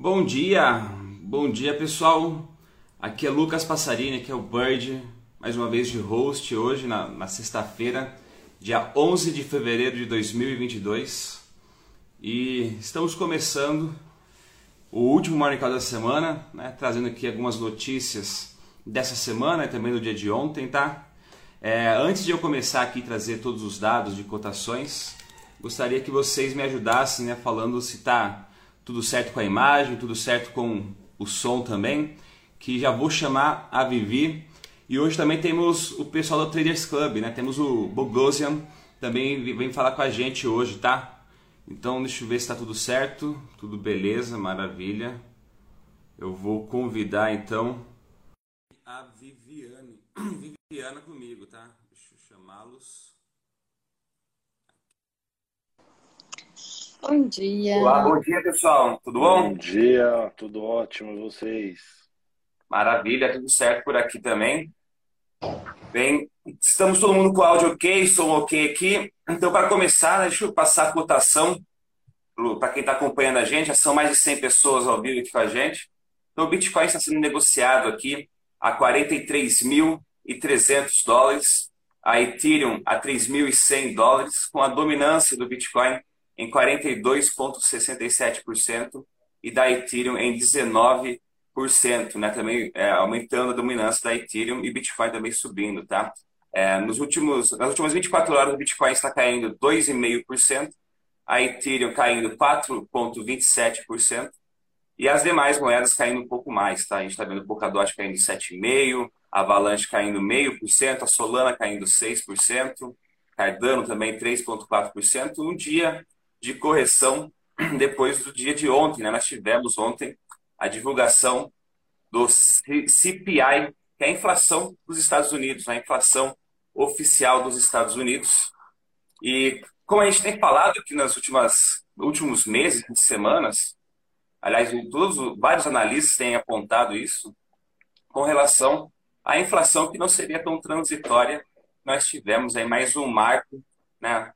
Bom dia, bom dia pessoal. Aqui é Lucas Passarini, aqui é o Bird, mais uma vez de host hoje na, na sexta-feira, dia 11 de fevereiro de 2022. E estamos começando o último Morning Call da semana, né, trazendo aqui algumas notícias dessa semana e também do dia de ontem, tá? É, antes de eu começar aqui trazer todos os dados de cotações, gostaria que vocês me ajudassem, né, falando se está tudo certo com a imagem, tudo certo com o som também, que já vou chamar a Vivi. E hoje também temos o pessoal do Traders Club, né? Temos o Bogosian, também vem falar com a gente hoje, tá? Então deixa eu ver se está tudo certo, tudo beleza, maravilha. Eu vou convidar então a Viviane, Viviana comigo, tá? Deixa eu chamá-los. Bom dia. Olá, bom dia, pessoal. Tudo bom? Bom dia, tudo ótimo, e vocês? Maravilha, tudo certo por aqui também. Bem, estamos todo mundo com o áudio ok, som ok aqui. Então, para começar, né, deixa eu passar a cotação para quem está acompanhando a gente. Já são mais de 100 pessoas ao vivo aqui com a gente. Então, o Bitcoin está sendo negociado aqui a 43.300 dólares, a Ethereum a 3.100 dólares, com a dominância do Bitcoin em 42,67% e da Ethereum em 19%, né? também é, aumentando a dominância da Ethereum e Bitcoin também subindo. Tá? É, nos últimos, nas últimas 24 horas, o Bitcoin está caindo 2,5%, a Ethereum caindo 4,27% e as demais moedas caindo um pouco mais. Tá? A gente está vendo o Polkadot caindo 7,5%, a Avalanche caindo 0,5%, a Solana caindo 6%, Cardano também 3,4%. Um dia de correção depois do dia de ontem. Né? Nós tivemos ontem a divulgação do CPI, que é a inflação dos Estados Unidos, né? a inflação oficial dos Estados Unidos. E como a gente tem falado aqui nas últimas últimos meses, semanas, aliás, todos, vários analistas têm apontado isso, com relação à inflação que não seria tão transitória, nós tivemos aí mais um marco né,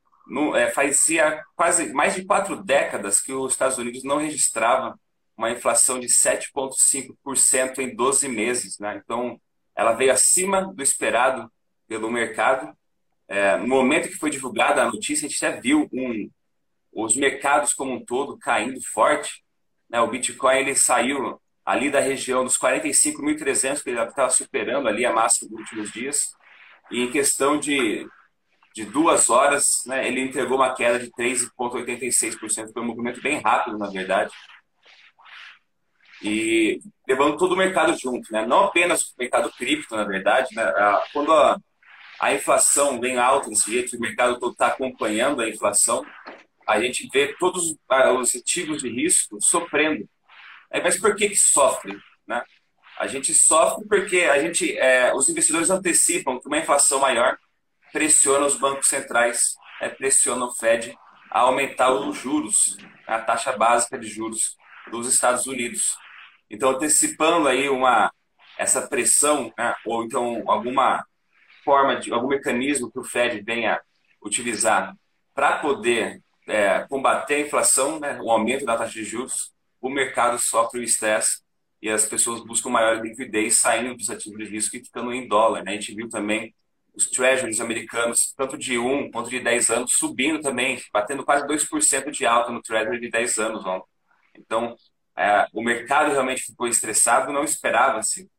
é, fazia quase mais de quatro décadas que os Estados Unidos não registrava uma inflação de 7,5% em 12 meses. Né? Então, ela veio acima do esperado pelo mercado. É, no momento que foi divulgada a notícia, a gente até viu um, os mercados como um todo caindo forte. Né? O Bitcoin ele saiu ali da região dos 45.300, que ele estava superando ali a máxima dos últimos dias. E em questão de de duas horas, né, ele entregou uma queda de 3,86%. Foi um movimento bem rápido, na verdade. E levando todo o mercado junto, né? não apenas o mercado cripto, na verdade. Né? Quando a, a inflação vem alta desse jeito, o mercado todo está acompanhando a inflação, a gente vê todos os ativos de risco sofrendo. Mas por que, que sofre? Né? A gente sofre porque a gente, é, os investidores antecipam que uma inflação maior pressiona os bancos centrais, é, pressiona o Fed a aumentar os juros, a taxa básica de juros dos Estados Unidos. Então, antecipando aí uma, essa pressão, né, ou então alguma forma, de algum mecanismo que o Fed venha utilizar para poder é, combater a inflação, né, o aumento da taxa de juros, o mercado sofre o estresse e as pessoas buscam maior liquidez saindo dos ativos de risco e ficando em dólar. Né? A gente viu também os treasuries americanos, tanto de 1 quanto de 10 anos, subindo também, batendo quase 2% de alta no treasury de 10 anos. Então, é, o mercado realmente ficou estressado, não esperava-se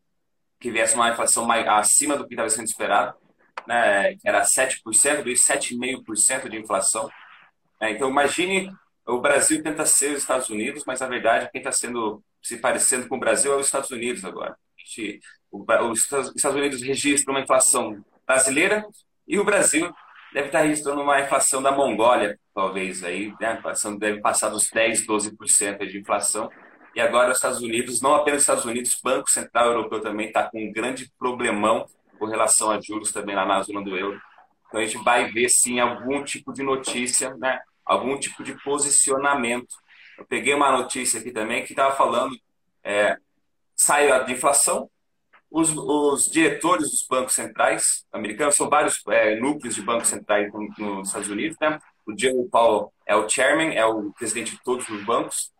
que viesse uma inflação mais, acima do que estava sendo esperado, né, que era 7%, veio 7,5% de inflação. É, então, imagine, o Brasil tenta ser os Estados Unidos, mas, na verdade, quem está sendo se parecendo com o Brasil é os Estados Unidos agora. Os Estados Unidos registram uma inflação brasileira e o Brasil deve estar registrando uma inflação da Mongólia, talvez aí, né? A inflação deve passar dos 10, 12% de inflação. E agora os Estados Unidos, não apenas os Estados Unidos, o Banco Central Europeu também está com um grande problemão com relação a juros também lá na zona do euro. Então a gente vai ver sim algum tipo de notícia, né? Algum tipo de posicionamento. Eu peguei uma notícia aqui também que estava falando é, saiu a inflação, os, os, diretores dos bancos centrais americanos, são vários é, núcleos de bancos centrais nos Estados Unidos, né? O Jerome Powell é o chairman, é o presidente de todos os bancos.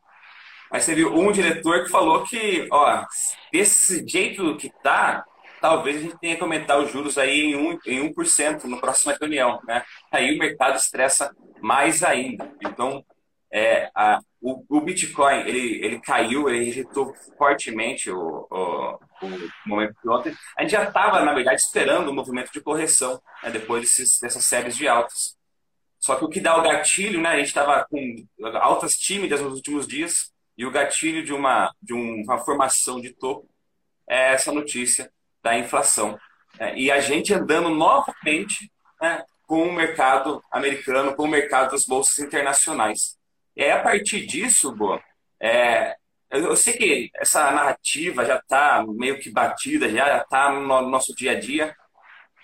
Mas teve um diretor que falou que, ó, desse jeito que tá, talvez a gente tenha que aumentar os juros aí em 1%, em 1% na próxima reunião, né? Aí o mercado estressa mais ainda. Então, é, a, o, o, Bitcoin, ele, ele caiu, ele rejeitou fortemente o, o, o momento de ontem. A gente já estava, na verdade, esperando um movimento de correção, né, depois desses, dessas séries de altas. Só que o que dá o gatilho, né, a gente estava com altas tímidas nos últimos dias, e o gatilho de uma, de uma formação de topo é essa notícia da inflação. Né, e a gente andando novamente né, com o mercado americano, com o mercado das bolsas internacionais. E aí, a partir disso, Boa, é, eu sei que essa narrativa já está meio que batida, já está no nosso dia a dia,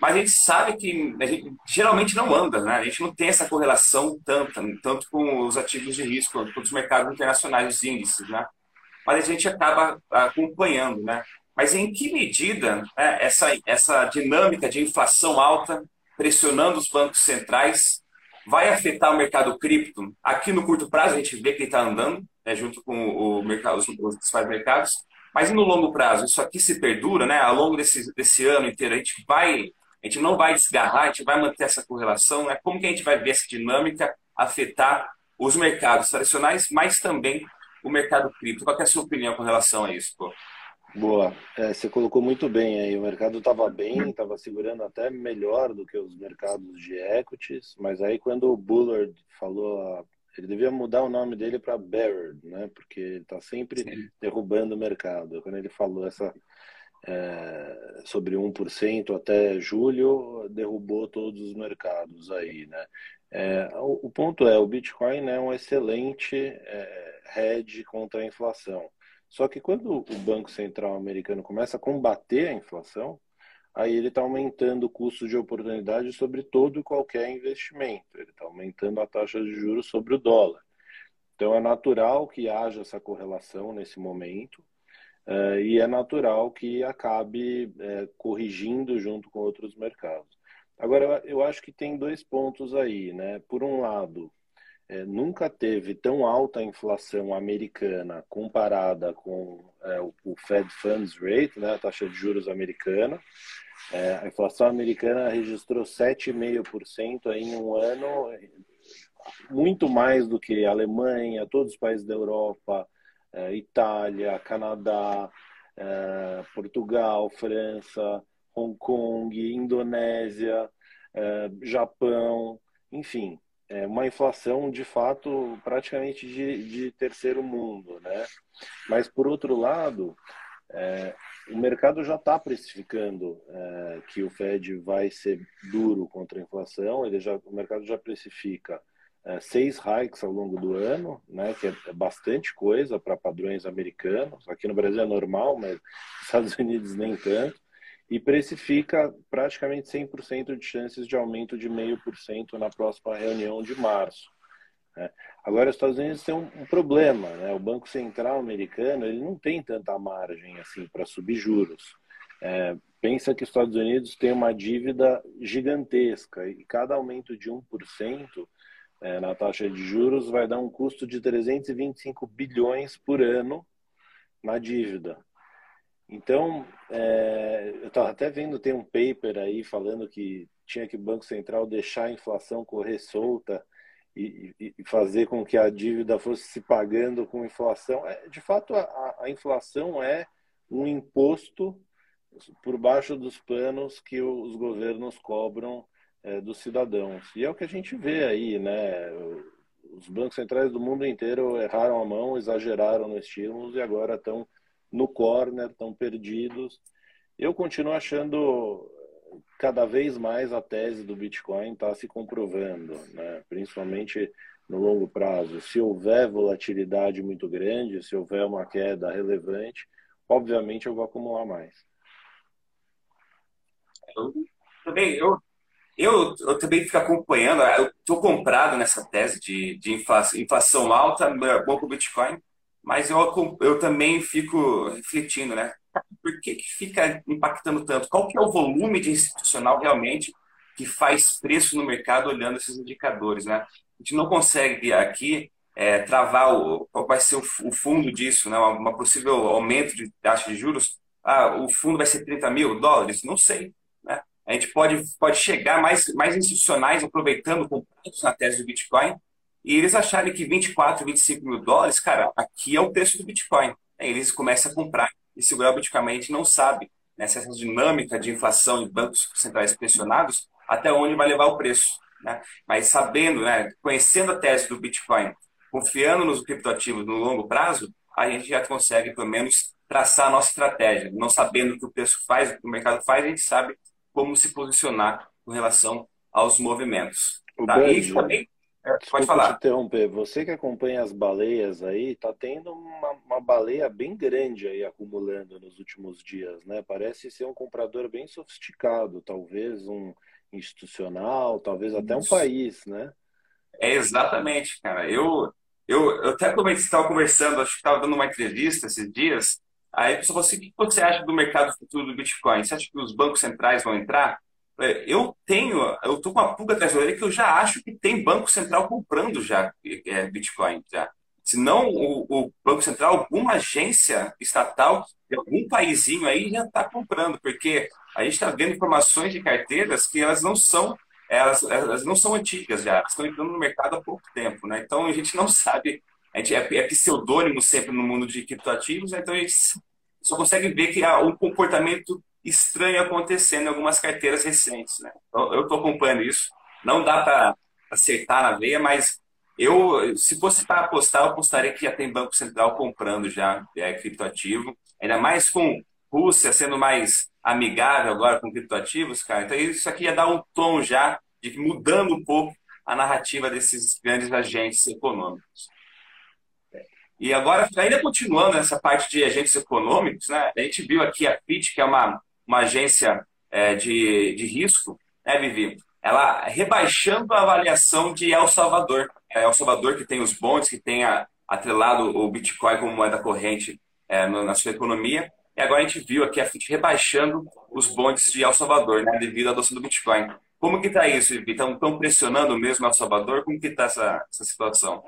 mas a gente sabe que a gente geralmente não anda, né? A gente não tem essa correlação tanto, tanto com os ativos de risco, com os mercados internacionais, os índices, né? Mas a gente acaba acompanhando, né? Mas em que medida né, essa, essa dinâmica de inflação alta pressionando os bancos centrais vai afetar o mercado cripto? Aqui no curto prazo a gente vê que ele está andando, né, junto com o mercado, os, os principais mercados, mas no longo prazo, isso aqui se perdura, né? Ao longo desse, desse ano inteiro, a gente vai a gente não vai desgarrar, a gente vai manter essa correlação. Né? Como que a gente vai ver essa dinâmica afetar os mercados tradicionais, mas também o mercado cripto? Qual é a sua opinião com relação a isso? Pô? Boa, é, você colocou muito bem aí. O mercado estava bem, estava segurando até melhor do que os mercados de equities, mas aí quando o Bullard falou, ele devia mudar o nome dele para Barrett, né? Porque ele está sempre Sim. derrubando o mercado. Quando ele falou essa é, sobre 1% até julho, derrubou todos os mercados aí, né? É, o, o, ponto é, o Bitcoin é um excelente é, hedge contra a inflação. Só que quando o Banco Central americano começa a combater a inflação, aí ele está aumentando o custo de oportunidade sobre todo e qualquer investimento. Ele está aumentando a taxa de juros sobre o dólar. Então é natural que haja essa correlação nesse momento. Uh, e é natural que acabe uh, corrigindo junto com outros mercados. Agora, eu acho que tem dois pontos aí, né? Por um lado, é, nunca teve tão alta inflação americana comparada com é, o, o, Fed Funds Rate, né, a taxa de juros americana. É, a inflação americana registrou 7,5% em um ano, muito mais do que a Alemanha, todos os países da Europa, é, Itália, Canadá, é, Portugal, França, Hong Kong, Indonésia, é, Japão, enfim, é uma inflação de fato praticamente de, de terceiro mundo, né? Mas por outro lado, é, o mercado já está precificando é, que o Fed vai ser duro contra a inflação, ele já, o mercado já precifica é, seis hikes ao longo do ano, né, que é bastante coisa para padrões americanos. Aqui no Brasil é normal, mas nos Estados Unidos nem tanto. E precifica praticamente 100% de chances de aumento de 0,5% na próxima reunião de março. Né. Agora, os Estados Unidos têm um, um, problema. Né? O Banco Central americano ele não tem tanta margem assim para subir juros. É, pensa que os Estados Unidos têm uma dívida gigantesca e cada aumento de 1% é, na taxa de juros vai dar um custo de 325 bilhões por ano na dívida. Então, é, eu estava até vendo, tem um paper aí falando que tinha que o Banco Central deixar a inflação correr solta e, e, fazer com que a dívida fosse se pagando com inflação. É, de fato, a, a inflação é um imposto por baixo dos panos que os governos cobram é, dos cidadãos. E é o que a gente vê aí, né? Os bancos centrais do mundo inteiro erraram a mão, exageraram no estímulos e agora estão no corner, estão perdidos. Eu continuo achando cada vez mais a tese do Bitcoin está se comprovando, né? principalmente no longo prazo. Se houver volatilidade muito grande, se houver uma queda relevante, obviamente eu vou acumular mais. Eu também, eu eu, eu também fico acompanhando, eu estou comprado nessa tese de, de inflação, inflação alta, bom para o Bitcoin, mas eu, eu também fico refletindo, né? Por que, que fica impactando tanto? Qual que é o volume de institucional realmente que faz preço no mercado olhando esses indicadores, né? A gente não consegue aqui é, travar o, qual vai ser o, o fundo disso, né? uma, possível aumento de taxa de juros. Ah, o fundo vai ser 30 mil dólares? Não sei. Né? A gente pode, pode chegar mais, mais institucionais aproveitando com na tese do Bitcoin e eles acharem que 24, 25 mil dólares, cara, aqui é o preço do Bitcoin. Aí eles começam a comprar e segurar o Bitcoin. A gente não sabe né, essa dinâmica de inflação de bancos centrais pressionados até onde vai levar o preço. Né? Mas sabendo, né, conhecendo a tese do Bitcoin, confiando nos criptoativos no longo prazo, a gente já consegue, pelo menos, traçar a nossa estratégia. Não sabendo o que o preço faz, o que o mercado faz, a gente sabe como se posicionar com relação aos movimentos. Tá? E também é, pode falar. te interromper. Você que acompanha as baleias aí, tá tendo uma, uma, baleia bem grande aí acumulando nos últimos dias, né? Parece ser um comprador bem sofisticado, talvez um institucional, talvez até um país, né? É exatamente, cara. Eu, eu, eu até estava conversando, acho que estava dando uma entrevista esses dias. Aí a pessoa falou assim: o que você acha do mercado futuro do Bitcoin? Você acha que os bancos centrais vão entrar? É, eu tenho, eu estou com uma pulga atrás da que eu já acho que tem Banco Central comprando já é, Bitcoin. Já. Se não o, o, Banco Central, alguma agência estatal de algum paísinho aí já está comprando, porque a gente está vendo informações de carteiras que elas não são elas, elas não são antigas já, estão entrando no mercado há pouco tempo, né? Então a gente não sabe, a gente é, é pseudônimo sempre no mundo de criptoativos, né? então a gente só consegue ver que há um comportamento estranho acontecendo em algumas carteiras recentes. Né? Eu estou acompanhando isso. Não dá para acertar na veia, mas eu, se fosse para apostar, eu apostaria que já tem Banco Central comprando já é, criptoativo. Ainda mais com Rússia sendo mais amigável agora com criptoativos, cara. Então isso aqui ia dar um tom já de mudando um pouco a narrativa desses grandes agentes econômicos. E agora, ainda continuando nessa parte de agentes econômicos, né, a gente viu aqui a FIT, que é uma uma agência é, de, de risco, né, Vivi? Ela rebaixando a avaliação de El Salvador. É El Salvador que tem os bonds, que tem a, atrelado o Bitcoin como moeda corrente é, na sua economia. E agora a gente viu aqui a FIT rebaixando os bonds de El Salvador, né, devido à adoção do Bitcoin. Como que está isso, Vivi? Estão pressionando mesmo El Salvador? Como que está essa, essa situação?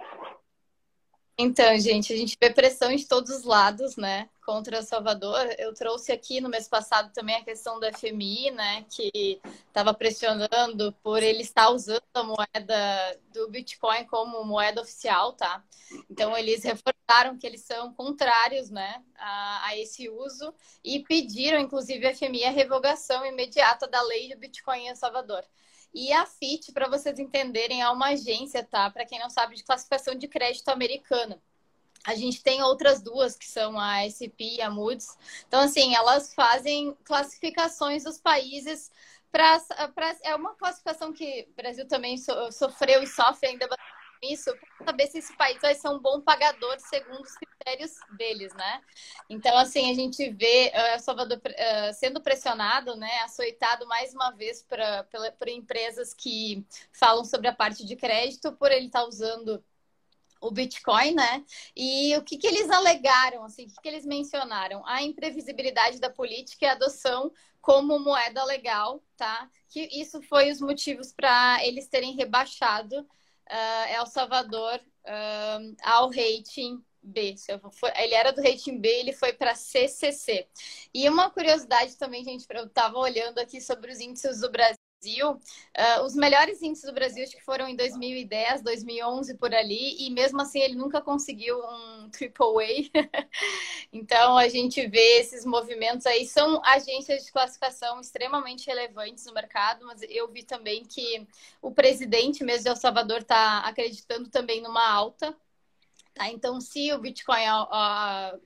Então, gente, a gente vê pressão de todos os lados, né, contra Salvador. Eu trouxe aqui no mês passado também a questão do FMI, né, que estava pressionando por ele estar usando a moeda do Bitcoin como moeda oficial, tá? Então, eles reforçaram que eles são contrários, né, a, a esse uso e pediram, inclusive, a FMI a revogação imediata da lei do Bitcoin em Salvador. E a FIT, para vocês entenderem, é uma agência, tá? Para quem não sabe, de classificação de crédito americana. A gente tem outras duas, que são a SP e a Moody's. Então, assim, elas fazem classificações dos países para. É uma classificação que o Brasil também so, sofreu e sofre ainda bastante isso para saber se esse país vai ser um bom pagador segundo os critérios deles, né? Então, assim, a gente vê uh, Salvador uh, sendo pressionado, né, açoitado mais uma vez pra, pela, por empresas que falam sobre a parte de crédito, por ele estar tá usando o Bitcoin, né? E o que, que eles alegaram, assim, o que, que eles mencionaram? A imprevisibilidade da política e a adoção como moeda legal, tá? Que isso foi os motivos para eles terem rebaixado uh, El Salvador uh, ao rating B. Ele era do rating B, ele foi para CCC. E uma curiosidade também, gente, eu estava olhando aqui sobre os índices do Brasil. Uh, os melhores índices do Brasil acho que foram em 2010, 2011 por ali, e mesmo assim ele nunca conseguiu um triple A. então a gente vê esses movimentos aí são agências de classificação extremamente relevantes no mercado, mas eu vi também que o presidente mesmo de El Salvador está acreditando também numa alta Tá? Então, se o Bitcoin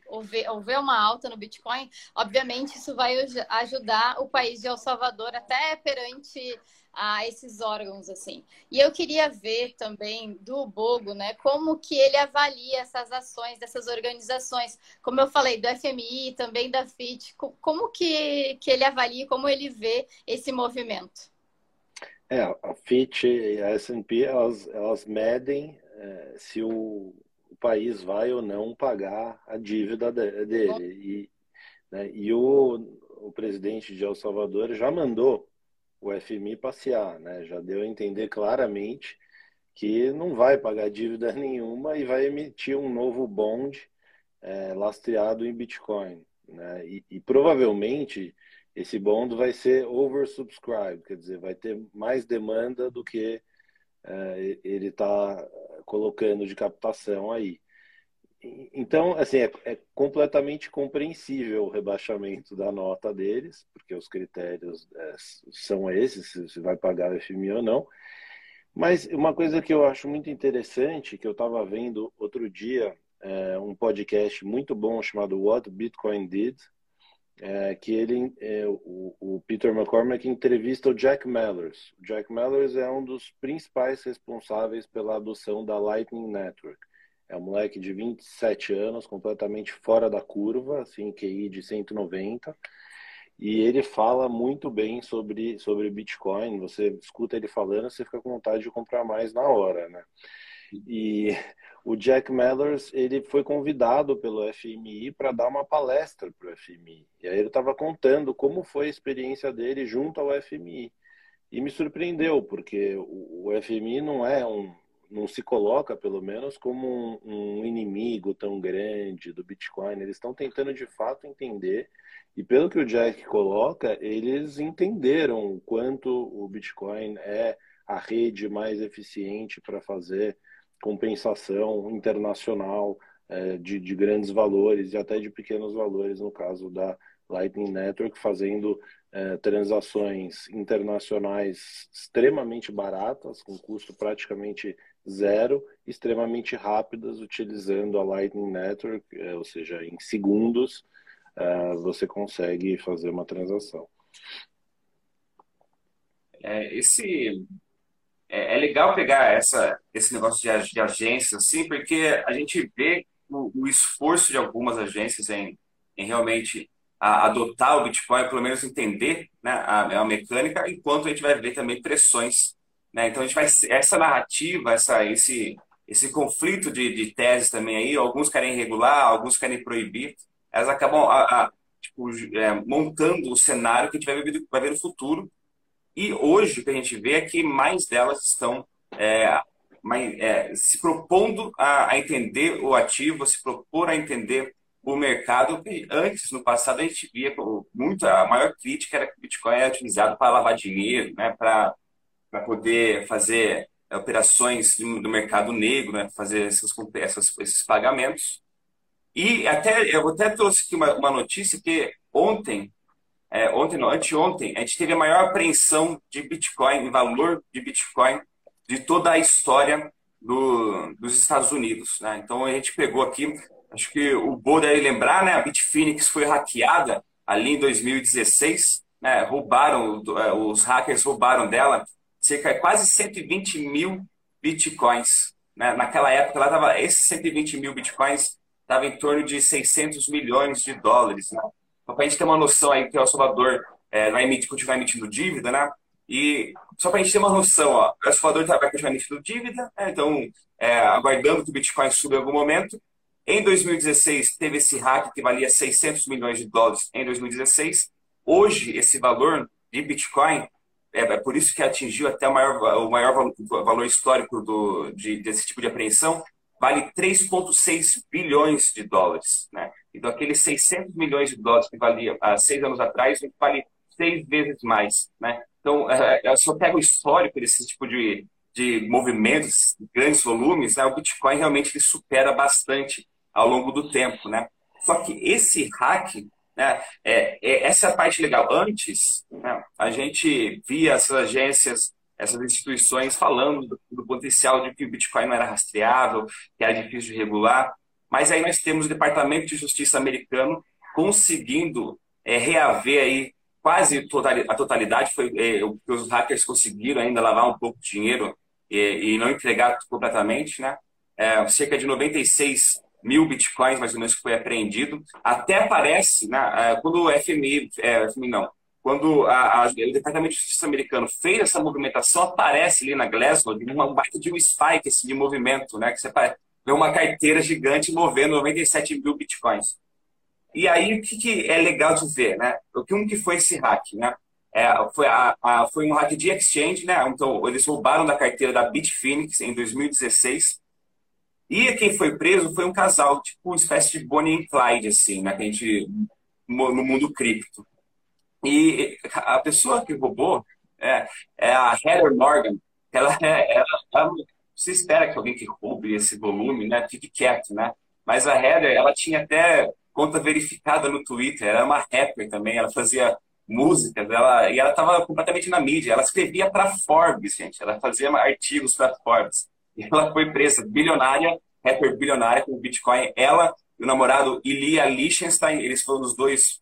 houver, houver uma alta no Bitcoin, obviamente isso vai ajudar o país de El Salvador até perante a esses órgãos assim. E eu queria ver também do Bogo, né, como que ele avalia essas ações dessas organizações, como eu falei do FMI, também da FIT, como que, que ele avalia, como ele vê esse movimento? É, a FIT e a S&P elas, elas medem é, se o o país vai ou não pagar a dívida dele. E, né, e o, o presidente de El Salvador já mandou o FMI passear, né? já deu a entender claramente que não vai pagar dívida nenhuma e vai emitir um novo bond é, lastreado em Bitcoin. Né? E, e, provavelmente esse bond vai ser oversubscribed, quer dizer, vai ter mais demanda do que é, ele está colocando de captação aí. Então, assim, é, é, completamente compreensível o rebaixamento da nota deles, porque os critérios é, são esses, se vai pagar o FMI ou não. Mas uma coisa que eu acho muito interessante, que eu estava vendo outro dia, é um podcast muito bom chamado What Bitcoin Did, é, que ele, é, o, o, Peter McCormack entrevista o Jack Mallers. O Jack Mallers é um dos principais responsáveis pela adoção da Lightning Network. É um moleque de 27 anos, completamente fora da curva, assim, QI de 190, e ele fala muito bem sobre, sobre Bitcoin. Você escuta ele falando, você fica com vontade de comprar mais na hora, né? E o Jack Mellers, ele foi convidado pelo FMI para dar uma palestra para o FMI. E aí ele estava contando como foi a experiência dele junto ao FMI. E me surpreendeu, porque o FMI não é um, não se coloca, pelo menos, como um, um inimigo tão grande do Bitcoin. Eles estão tentando de fato entender e pelo que o Jack coloca, eles entenderam o quanto o Bitcoin é a rede mais eficiente para fazer compensação internacional é, de, de, grandes valores e até de pequenos valores, no caso da Lightning Network, fazendo é, transações internacionais extremamente baratas, com custo praticamente zero, extremamente rápidas, utilizando a Lightning Network, é, ou seja, em segundos uh, você consegue fazer uma transação. É, esse é, é, legal pegar essa, esse negócio de, de agências, assim, porque a gente vê o, o esforço de algumas agências em, em realmente a, adotar o Bitcoin, pelo menos entender né, a, a, mecânica, enquanto a gente vai ver também pressões. Né? Então a gente vai essa narrativa, essa, esse, esse conflito de, de teses também aí, alguns querem regular, alguns querem proibir elas acabam a, a, tipo, é, montando o cenário que a gente vai ver, vai ver no futuro. E hoje o que a gente vê é que mais delas estão é, mais, é, se propondo a, a, entender o ativo, se propor a entender o mercado. Antes, no passado, a gente via muito, a maior crítica era que o Bitcoin era utilizado para lavar dinheiro, né, para poder fazer operações do mercado negro, né, fazer esses, esses pagamentos. E até eu até trouxe aqui uma, uma notícia que ontem, é, ontem não, anteontem, a gente teve a maior apreensão de Bitcoin, em valor de Bitcoin de toda a história do, dos Estados Unidos. Né? Então a gente pegou aqui, acho que o Bo deve lembrar, né? A Bitfinex foi hackeada ali em 2016, né? roubaram, é, os hackers roubaram dela cerca de quase 120 mil Bitcoins. Né? Naquela época, ela estava esses 120 mil Bitcoins estava em torno de 600 milhões de dólares. Né? Para a gente ter uma noção aí que o Salvador é, vai emitir, continuar emitindo dívida, né? E só para a gente ter uma noção, ó, o Salvador vai continuar emitindo dívida, né? então é, aguardando que o Bitcoin suba em algum momento. Em 2016 teve esse hack que valia 600 milhões de dólares em 2016. Hoje esse valor de Bitcoin é, é por isso que atingiu até o maior, o maior valor histórico do, de, desse tipo de apreensão, vale 3,6 bilhões de dólares. Né? Então, aqueles 600 milhões de dólares que valia há seis anos atrás, vale seis vezes mais. Né? Então, é, se eu pego o histórico desse tipo de, de movimentos, grandes volumes, né, o Bitcoin realmente ele supera bastante ao longo do tempo. Né? Só que esse hack, né, é, é, essa é a parte legal. Antes, né, a gente via essas agências essas instituições falando do, do, potencial de que o Bitcoin não era rastreável, que era difícil de regular. Mas aí nós temos o Departamento de Justiça americano conseguindo é, reaver aí quase a totalidade, foi é, o que os hackers conseguiram ainda lavar um pouco de dinheiro e, e não entregar completamente, né? É, cerca de 96 mil bitcoins, mais ou menos, que foi apreendido. Até parece, né, é, quando o FMI, é, FMI não, quando a, a, o Departamento de Justiça americano fez essa movimentação, aparece ali na Glassnode uma baita de um spike assim, de movimento, né? Que você uma carteira gigante movendo 97 mil bitcoins. E aí, o que, que é legal de ver, né? O que, um que foi esse hack, né? É, foi, a, a, foi um hack de exchange, né? Então, eles roubaram da carteira da Bitfinex em 2016. E quem foi preso foi um casal, tipo uma espécie de Bonnie e Clyde, assim, né? Que a gente, no mundo cripto. E a pessoa que roubou é, é a Heather Morgan. Ela, é, ela, você espera que alguém que roube esse volume, né? Fique quieto, né? Mas a Heather, ela tinha até conta verificada no Twitter. Era uma rapper também. Ela fazia músicas, ela, e ela estava completamente na mídia. Ela escrevia para Forbes, gente. Ela fazia artigos para Forbes. E ela foi presa, bilionária, rapper bilionária com Bitcoin. Ela e o namorado Ilia Lichtenstein, eles foram os dois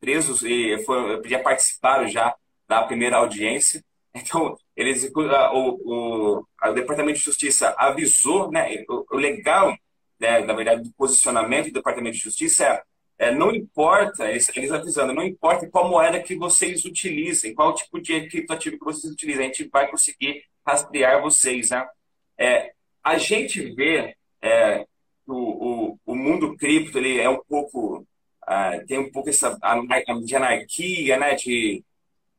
presos e foram, já participaram já da primeira audiência. Então, eles, o, o, o Departamento de Justiça avisou, né, o, legal, né, na verdade, do posicionamento do Departamento de Justiça é é, não importa, eles, eles avisando, não importa qual moeda que vocês utilizem, qual tipo de criptoativo que vocês utilizem, a gente vai conseguir rastrear vocês. Né? É, a gente vê é, o, o, o, mundo cripto ele é um pouco uh, tem um pouco essa de anarquia, né, de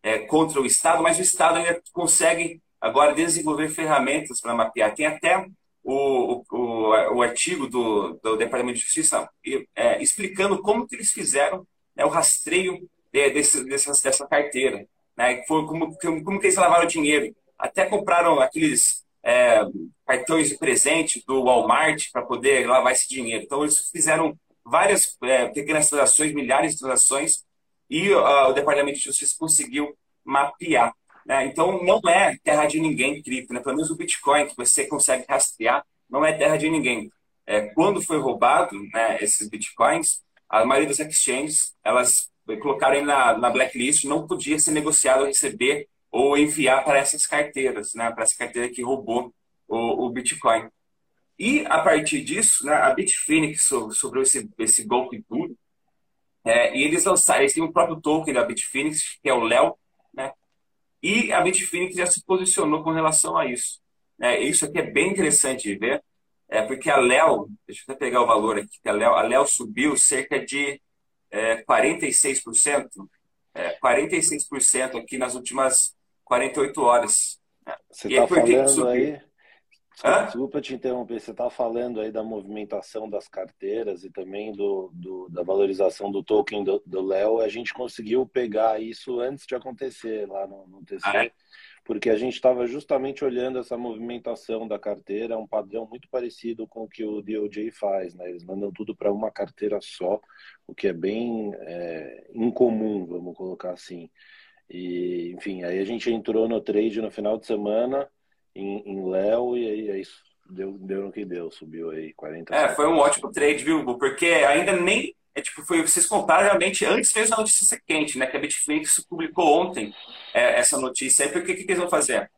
é, contra o Estado, mas o Estado ainda consegue agora desenvolver ferramentas para mapear. Tem até o, o, o artigo do, do Departamento de Justiça é, explicando como que eles fizeram né, o rastreio desse, dessa, dessa carteira. Né, foi como, como que eles lavaram dinheiro. Até compraram aqueles é, cartões de presente do Walmart para poder lavar esse dinheiro. Então, eles fizeram várias é, pequenas transações, milhares de transações, e uh, o Departamento de Justiça conseguiu mapear. Né? Então, não é terra de ninguém cripto. Né? Pelo menos o Bitcoin, que você consegue rastrear, não é terra de ninguém. É, quando foi roubado né, esses Bitcoins, a maioria das exchanges, elas colocaram na, na blacklist, não podia ser negociado receber ou enviar para essas carteiras, né, para essa carteira que roubou o, o Bitcoin. E, a partir disso, né, a Bitfinex sobre esse, esse golpe duro, é, e eles lançaram, eles têm o próprio token da Bitfinex, que é o Léo, e a Bitfinex já se posicionou com relação a isso. É, isso aqui é bem interessante de ver, é, porque a Léo, deixa eu até pegar o valor aqui, que a Léo, a Léo subiu cerca de é, 46%, é, 46% aqui nas últimas 48 horas. Né? Você está falando aí Desculpa, desculpa te interromper, você está falando aí da movimentação das carteiras e também do, do da valorização do token do Léo. A gente conseguiu pegar isso antes de acontecer lá no, no TC, ah, é? porque a gente estava justamente olhando essa movimentação da carteira, um padrão muito parecido com o que o DOJ faz, né? Eles mandam tudo para uma carteira só, o que é bem é, incomum, vamos colocar assim. E, enfim, aí a gente entrou no trade no final de semana em, em Léo e aí, aí deu, deu no que deu, subiu aí 40 É, foi um ótimo trade, viu, Porque ainda nem. É, tipo, foi, vocês compraram realmente antes mesmo da notícia quente, né? Que a Bitfinex publicou ontem é, essa notícia. Aí, por que, que eles vão fazer?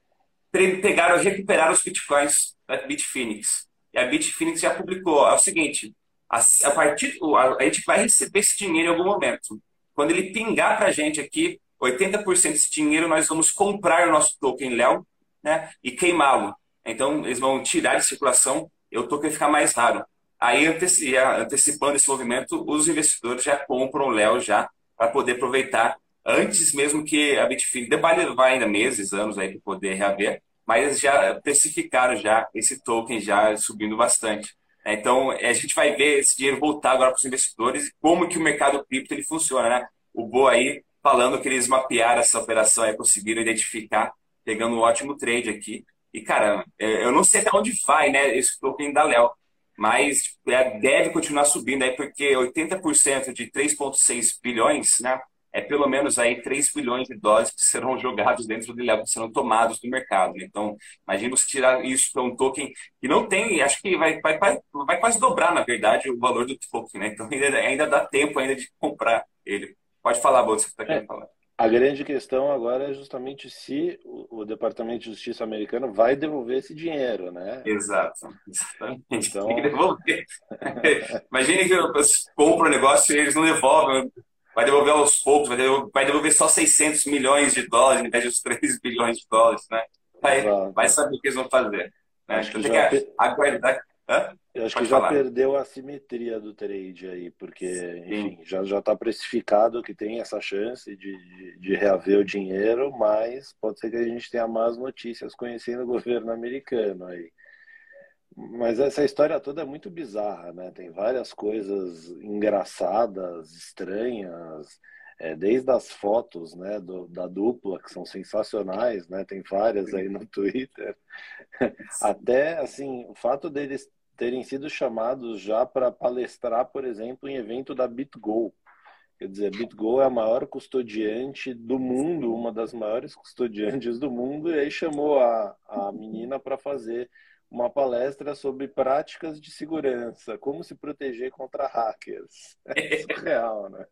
Pegaram, recuperaram os bitcoins da Bitfinex. E a Bitfinex já publicou. É o seguinte: a, a partir a, a gente vai receber esse dinheiro em algum momento. Quando ele pingar para a gente aqui, 80% desse dinheiro nós vamos comprar o nosso token Léo né, e queimá-lo. Então, eles vão tirar de circulação e o token ficar mais raro. Aí, antecipando esse movimento, os investidores já compram o Léo já para poder aproveitar antes mesmo que a Bitfinex, vai levar ainda meses, anos aí para poder reaver, mas já precificaram já esse token já subindo bastante. Então, a gente vai ver esse dinheiro voltar agora para os investidores e como que o mercado cripto ele funciona, né? O Bo aí falando que eles mapearam essa operação e conseguiram identificar pegando um ótimo trade aqui. E, cara, é, eu não sei até onde vai, né, esse token da Léo, mas é, deve continuar subindo aí, porque 80% de 3,6 bilhões, né, é pelo menos aí 3 bilhões de dólares que serão jogados dentro do Léo, que serão tomados do mercado. Né? Então, imagina se tirar isso para um token que não tem, acho que vai, vai, vai quase dobrar, na verdade, o valor do token, né? Então, ainda, ainda dá tempo ainda de comprar ele. Pode falar, Bolsa, que você está querendo é. falar. A grande questão agora é justamente se o, o, Departamento de Justiça americano vai devolver esse dinheiro, né? Exato. Exatamente. Então... Tem que devolver. Imagine que compra um negócio e eles não devolvem. Vai devolver aos poucos, vai devolver, vai devolver só 600 milhões de dólares em vez dos 3 bilhões de dólares, né? Vai, vai saber o que eles vão fazer. Né? Então tem que aguardar, Hã? Eu acho Pode que já falar. perdeu a simetria do trade aí, porque, enfim, já já está precificado que tem essa chance de, de, de, reaver o dinheiro, mas pode ser que a gente tenha más notícias conhecendo o governo americano aí. Mas essa história toda é muito bizarra, né? Tem várias coisas engraçadas, estranhas, é, desde as fotos né, do, da dupla, que são sensacionais, né? Tem várias aí no Twitter, até assim, o fato deles terem sido chamados já para palestrar, por exemplo, em evento da BitGo. Quer dizer, a BitGo é a maior custodiante do mundo, uma das maiores custodiantes do mundo, e aí chamou a, a menina para fazer uma palestra sobre práticas de segurança, como se proteger contra hackers. É surreal, né?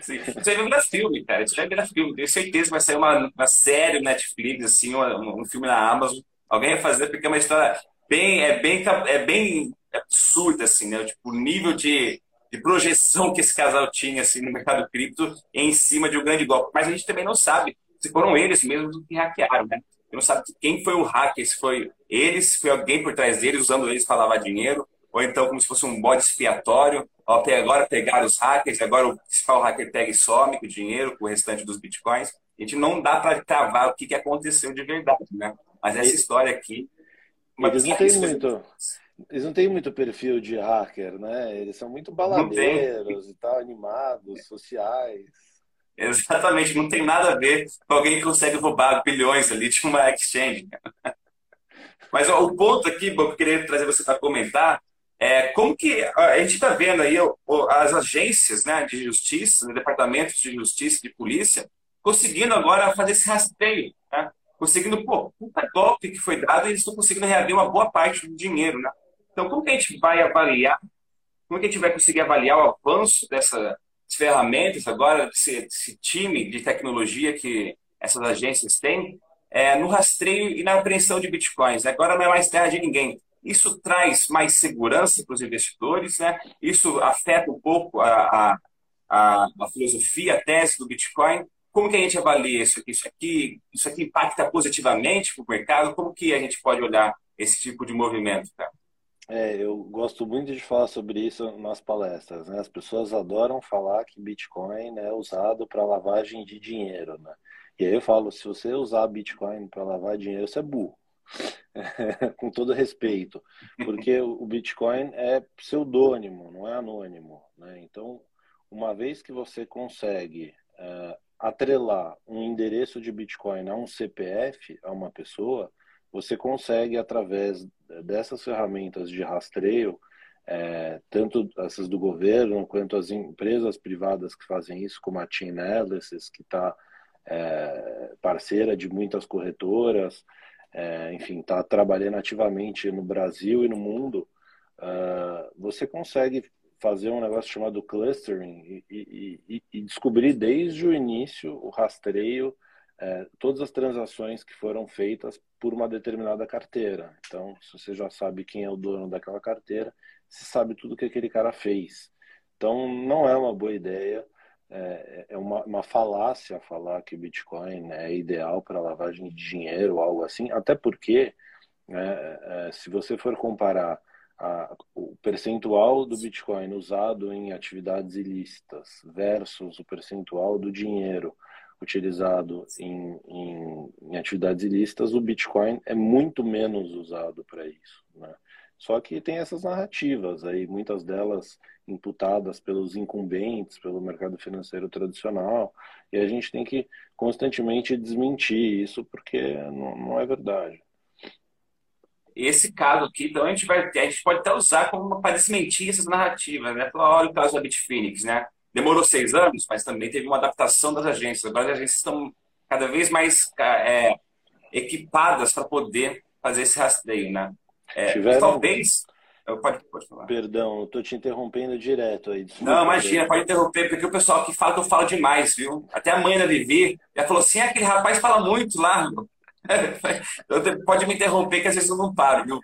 Sim. Isso vai virar filme, cara. Isso vai virar filme. Tenho certeza que vai sair uma, uma série Netflix, assim, um, um filme na Amazon. Alguém vai fazer, porque é uma história bem, é bem, é bem absurda, assim, né? Tipo, o nível de, de projeção que esse casal tinha, assim, no mercado cripto em cima de um grande golpe. Mas a gente também não sabe se foram eles mesmos que hackearam, né? não sabe quem foi o hacker, se foi eles, se foi alguém por trás deles, usando eles para lavar dinheiro, ou então como se fosse um bode expiatório. Ó, agora pegaram os hackers, agora o principal hacker pega e some com o dinheiro, com o restante dos bitcoins. A gente não dá para travar o que, que aconteceu de verdade, né? Mas essa história aqui eles não têm muito. Eles não têm muito perfil de hacker, né? Eles são muito baladeiros e tal, animados, sociais. Exatamente, não tem nada a ver com alguém que consegue roubar bilhões ali de uma exchange. Mas ó, o ponto aqui, que eu queria trazer você para comentar, é como que a gente está vendo aí as agências né, de justiça, departamentos de justiça, de polícia, conseguindo agora fazer esse rastreio. Né? Conseguindo, pô, puta golpe que foi dado, eles estão conseguindo reaver uma boa parte do dinheiro, né? Então, como que a gente vai avaliar, como que a gente vai conseguir avaliar o avanço dessas ferramentas agora, desse, desse time de tecnologia que essas agências têm, é, no rastreio e na apreensão de bitcoins? Agora não é mais terra de ninguém. Isso traz mais segurança para os investidores, né? Isso afeta um pouco a, a, a, a filosofia, a tese do Bitcoin, como que a gente avalia isso aqui? Isso aqui, isso aqui impacta positivamente para o mercado? Como que a gente pode olhar esse tipo de movimento, cara? É, eu gosto muito de falar sobre isso nas palestras. Né? As pessoas adoram falar que Bitcoin é usado para lavagem de dinheiro. Né? E aí eu falo, se você usar Bitcoin para lavar dinheiro, você é burro. Com todo respeito. Porque o Bitcoin é pseudônimo, não é anônimo. Né? Então, uma vez que você consegue uh, atrelar um endereço de Bitcoin a um CPF, a uma pessoa, você consegue, através dessas ferramentas de rastreio, é, tanto essas do governo quanto as empresas privadas que fazem isso, como a Chainalysis, que está é, parceira de muitas corretoras, é, enfim, está trabalhando ativamente no Brasil e no mundo, uh, você consegue fazer um negócio chamado clustering e, e, e, descobrir desde o início o rastreio, é, todas as transações que foram feitas por uma determinada carteira. Então, se você já sabe quem é o dono daquela carteira, você sabe tudo que aquele cara fez. Então, não é uma boa ideia, é, é uma, uma falácia falar que Bitcoin é ideal para lavagem de dinheiro ou algo assim, até porque, né, é, se você for comparar a, o percentual do Bitcoin usado em atividades ilícitas versus o percentual do dinheiro utilizado em, em, em atividades ilícitas, o Bitcoin é muito menos usado para isso. Né? Só que tem essas narrativas aí, muitas delas imputadas pelos incumbentes, pelo mercado financeiro tradicional, e a gente tem que constantemente desmentir isso porque não, não é verdade. Esse caso aqui, então, a gente, vai, a gente pode até usar como para desmentir essas narrativas, né? Falar, olha o caso da Bitfinex, né? Demorou seis anos, mas também teve uma adaptação das agências. Agora as agências estão cada vez mais é, equipadas para poder fazer esse rastreio, né? É, Tiveram... Talvez... Pode, pode falar. Perdão, estou te interrompendo direto aí. Desculpa, não, imagina, pode interromper, porque o pessoal aqui fala que eu falo demais, viu? Até a mãe da Vivi já falou assim: ah, aquele rapaz fala muito lá. Pode me interromper que às vezes eu não paro, viu?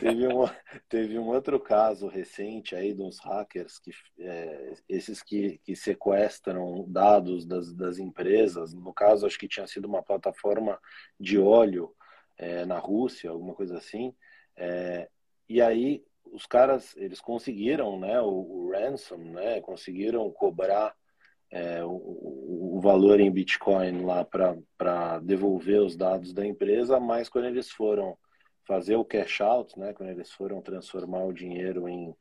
Teve um, teve um outro caso recente aí de uns hackers, que, é, esses que, que sequestram dados das, das empresas. No caso, acho que tinha sido uma plataforma de óleo é, na Rússia, alguma coisa assim. É, e aí os caras, eles conseguiram, né, o, o ransom, né, conseguiram cobrar é, o, o, valor em Bitcoin lá para devolver os dados da empresa, mas quando eles foram fazer o cash out, né, quando eles foram transformar o dinheiro em,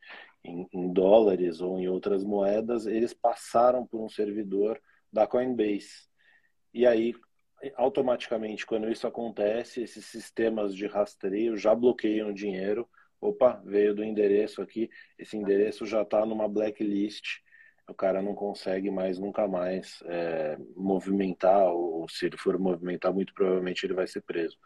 em, em dólares ou em outras moedas, eles passaram por um servidor da Coinbase. E aí, automaticamente, quando isso acontece, esses sistemas de rastreio já bloqueiam o dinheiro. Opa, veio do endereço aqui, esse endereço já está numa blacklist o cara não consegue mais, nunca mais é, movimentar, ou se ele for movimentar, muito provavelmente ele vai ser preso.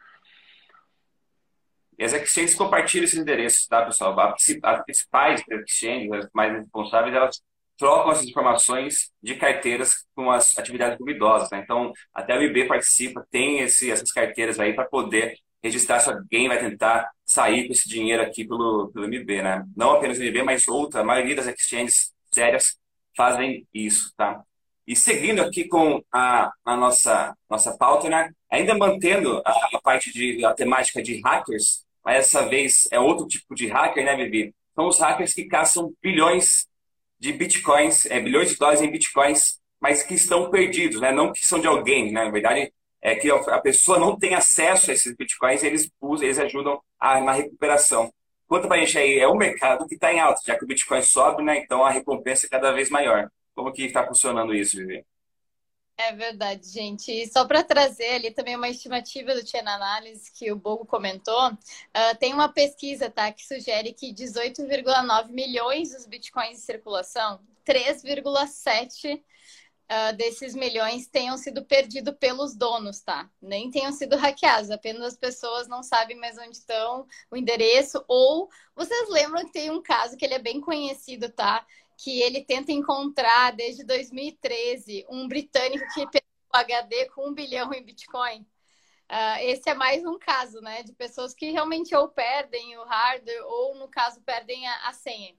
E as exchanges compartilham esses endereços, tá, pessoal? As principais exchanges, as mais responsáveis, elas trocam essas informações de carteiras com as atividades duvidosas. Né? Então, até o IB participa, tem esse, essas carteiras aí para poder registrar se alguém vai tentar sair com esse dinheiro aqui pelo, pelo MB, né? Não apenas o MB, mas outra, a maioria das exchanges sérias fazem isso, tá? E seguindo aqui com a, a nossa, nossa pauta, né? ainda mantendo a, a, parte de a temática de hackers, mas dessa vez é outro tipo de hacker, né, Bibi? São os hackers que caçam bilhões de bitcoins, é, bilhões de dólares em bitcoins, mas que estão perdidos, né? Não que são de alguém, né? Na verdade, é que a pessoa não tem acesso a esses bitcoins, eles usam, eles ajudam a, na recuperação. Conta para a gente aí, é um mercado que está em alta, já que o Bitcoin sobe, né? Então a recompensa é cada vez maior. Como que está funcionando isso, Vivi? É verdade, gente. E só para trazer ali também uma estimativa do Chain Analysis que o Bogo comentou, uh, tem uma pesquisa tá, que sugere que 18,9 milhões dos bitcoins em circulação, 3,7 uh, desses milhões tenham sido perdidos pelos donos, tá? Nem tenham sido hackeados, apenas as pessoas não sabem mais onde estão, o endereço, ou vocês lembram que tem um caso que ele é bem conhecido, tá? Que ele tenta encontrar desde 2013 um britânico que perdeu o HD com um bilhão em Bitcoin. Uh, esse é mais um caso, né? De pessoas que realmente ou perdem o hardware ou, no caso, perdem a, a senha.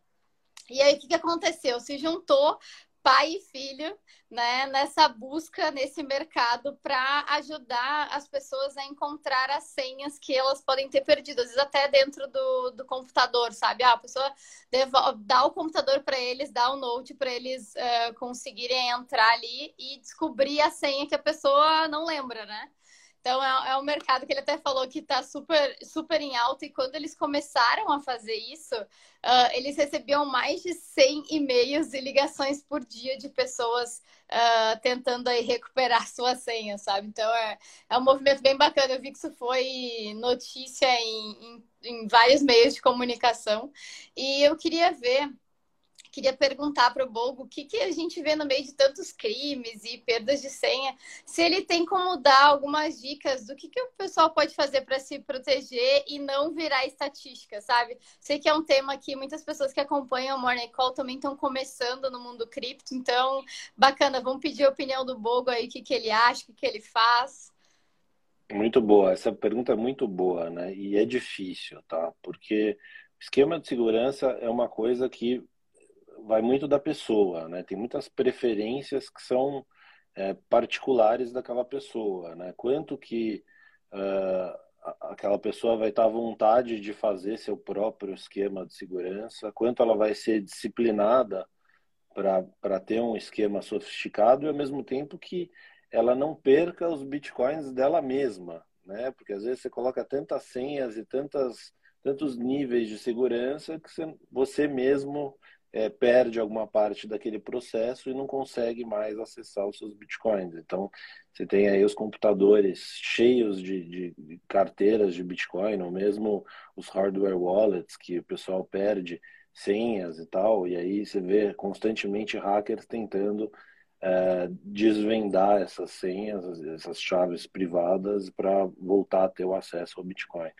E aí, o que, que aconteceu? Se juntou pai e filho, né, nessa busca nesse mercado para ajudar as pessoas a encontrar as senhas que elas podem ter perdido, às vezes até dentro do, do computador, sabe? Ah, a pessoa dá o computador para eles, dá o note para eles uh, conseguirem entrar ali e descobrir a senha que a pessoa não lembra, né? Então é, é um mercado que ele até falou que está super, super em alta, e quando eles começaram a fazer isso, uh, eles recebiam mais de 100 e-mails e ligações por dia de pessoas uh, tentando aí recuperar sua senha, sabe? Então é, é um movimento bem bacana. Eu vi que isso foi notícia em, em, em vários meios de comunicação, e eu queria ver queria perguntar para o Bogo o que, que a gente vê no meio de tantos crimes e perdas de senha, se ele tem como dar algumas dicas do que, que o pessoal pode fazer para se proteger e não virar estatística, sabe? Sei que é um tema que muitas pessoas que acompanham o Morning Call também estão começando no mundo cripto, então, bacana, vamos pedir a opinião do Bogo aí, o que, que ele acha, o que, que ele faz. Muito boa, essa pergunta é muito boa, né? E é difícil, tá? Porque esquema de segurança é uma coisa que vai muito da pessoa, né? Tem muitas preferências que são é, particulares daquela pessoa, né? Quanto que uh, aquela pessoa vai estar à vontade de fazer seu próprio esquema de segurança, quanto ela vai ser disciplinada para ter um esquema sofisticado e ao mesmo tempo que ela não perca os bitcoins dela mesma, né? Porque às vezes você coloca tantas senhas e tantas tantos níveis de segurança que você, você mesmo é, perde alguma parte daquele processo e não consegue mais acessar os seus bitcoins. Então, você tem aí os computadores cheios de, de, carteiras de bitcoin, ou mesmo os hardware wallets que o pessoal perde senhas e tal, e aí você vê constantemente hackers tentando é, desvendar essas senhas, essas chaves privadas para voltar a ter o acesso ao Bitcoin.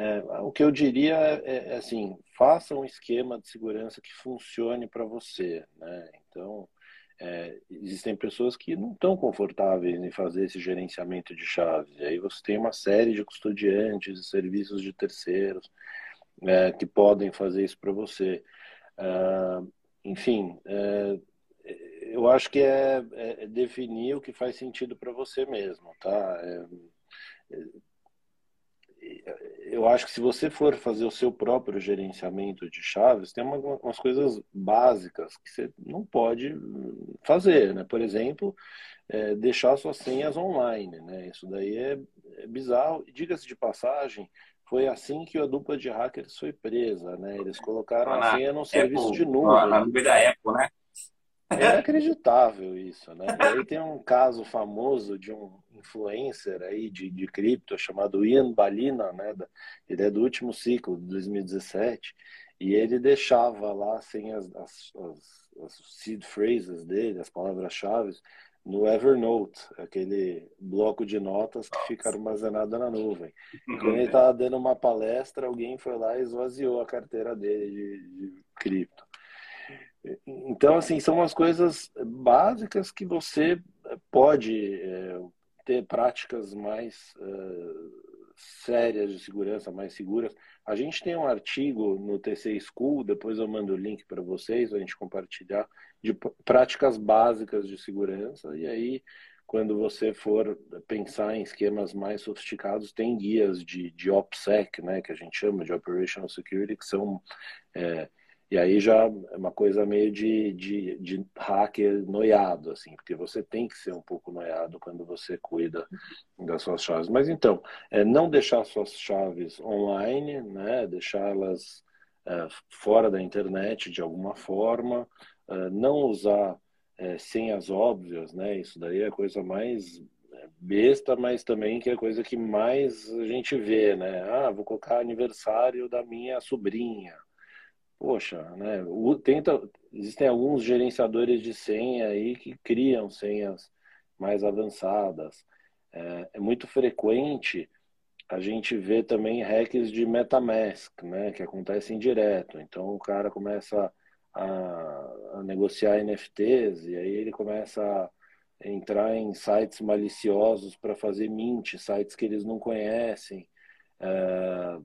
É, o que eu diria é, é, assim, faça um esquema de segurança que funcione para você, né? Então, é, existem pessoas que não estão confortáveis em fazer esse gerenciamento de chaves. E aí você tem uma série de custodiantes e serviços de terceiros é, que podem fazer isso para você. É, enfim, é, eu acho que é, é, definir o que faz sentido para você mesmo, tá? Eu acho que se você for fazer o seu próprio gerenciamento de chaves, tem umas coisas básicas que você não pode fazer, né? Por exemplo, é, deixar suas senhas online, né? Isso daí é, é bizarro. Diga-se de passagem, foi assim que a dupla de hackers foi presa, né? Eles colocaram a senha no serviço de nuvem. Na nuvem da Apple, né? É inacreditável isso, né? E aí tem um caso famoso de um influencer aí de, de cripto chamado Ian Balina, né? Ele é do último ciclo, de 2017, e ele deixava lá sem as, as, as, as seed phrases dele, as palavras-chave, no Evernote, aquele bloco de notas que fica armazenado na nuvem. E quando ele estava dando uma palestra, alguém foi lá e esvaziou a carteira dele de, de cripto. Então, assim, são umas coisas básicas que você pode é, ter práticas mais uh, sérias de segurança, mais seguras. A gente tem um artigo no TC School, depois eu mando o link para vocês, a gente compartilhar, de práticas básicas de segurança. E aí, quando você for pensar em esquemas mais sofisticados, tem guias de, de OPSEC, né, que a gente chama de Operational Security, que são é, e aí já é uma coisa meio de, de, de hacker noiado, assim, porque você tem que ser um pouco noiado quando você cuida das suas chaves. Mas então, é não deixar suas chaves online, né? deixá-las é, fora da internet de alguma forma, é, não usar é, senhas óbvias, né? Isso daí é a coisa mais é, besta, mas também que é a coisa que mais a gente vê, né? Ah, vou colocar aniversário da minha sobrinha poxa, né? O, tenta, existem alguns gerenciadores de senha aí que criam senhas mais avançadas. É, é muito frequente a gente ver também hacks de MetaMask, né? Que acontecem direto. Então o cara começa a, a negociar NFTs e aí ele começa a entrar em sites maliciosos para fazer mint, sites que eles não conhecem. É,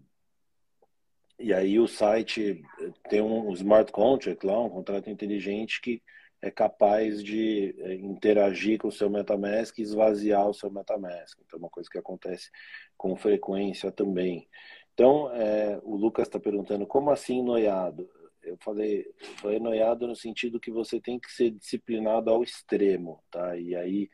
e aí o site tem um smart contract lá, um contrato inteligente que é capaz de é, interagir com o seu MetaMask e esvaziar o seu MetaMask. Então, é uma coisa que acontece com frequência também. Então, é, o Lucas está perguntando, como assim noiado? Eu falei, foi noiado no sentido que você tem que ser disciplinado ao extremo, tá? E aí,